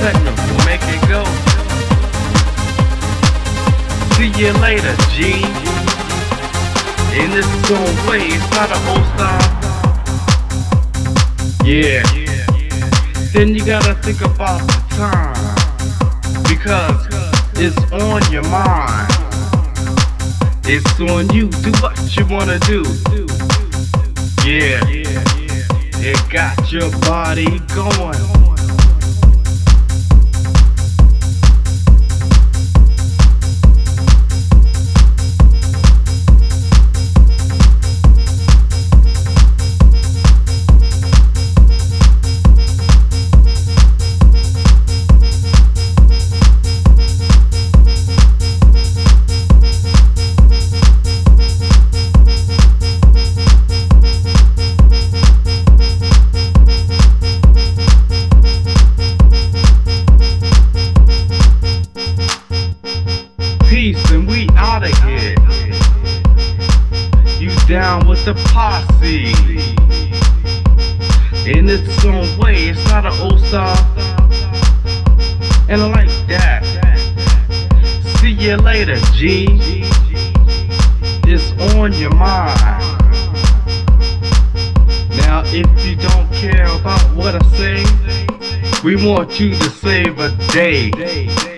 techno will make it go. See you later, G. In this own way, it's not a old style. Yeah. Then you gotta think about the time. Because it's on your mind. It's on you. Do what you wanna do. Yeah. It got your body going. The posse. In its own way, it's not an old style. And I like that. See you later, G. It's on your mind. Now, if you don't care about what I say, we want you to save a day.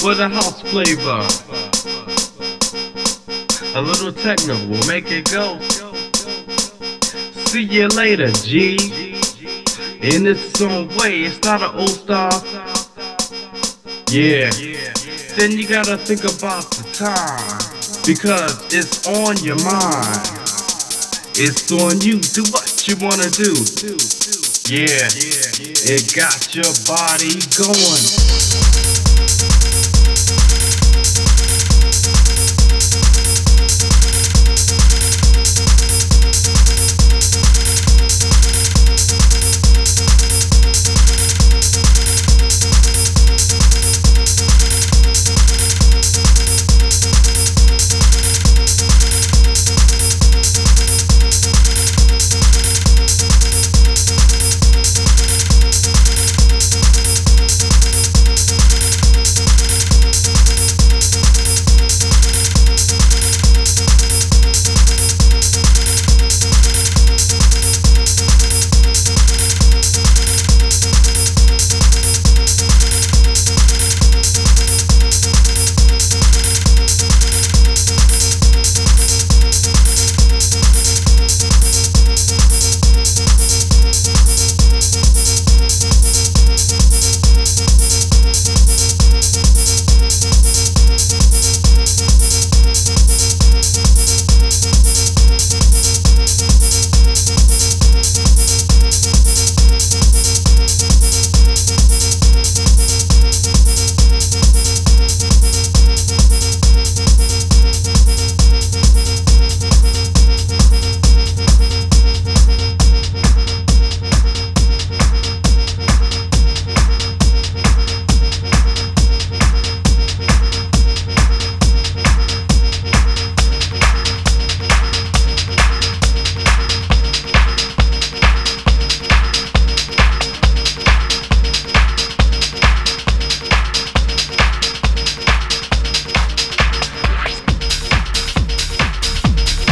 For the house flavor. A little techno will make it go. See you later, G. In its own way, it's not an old style. Yeah. Then you gotta think about the time. Because it's on your mind. It's on you. Do what you wanna do. Yeah. It got your body going.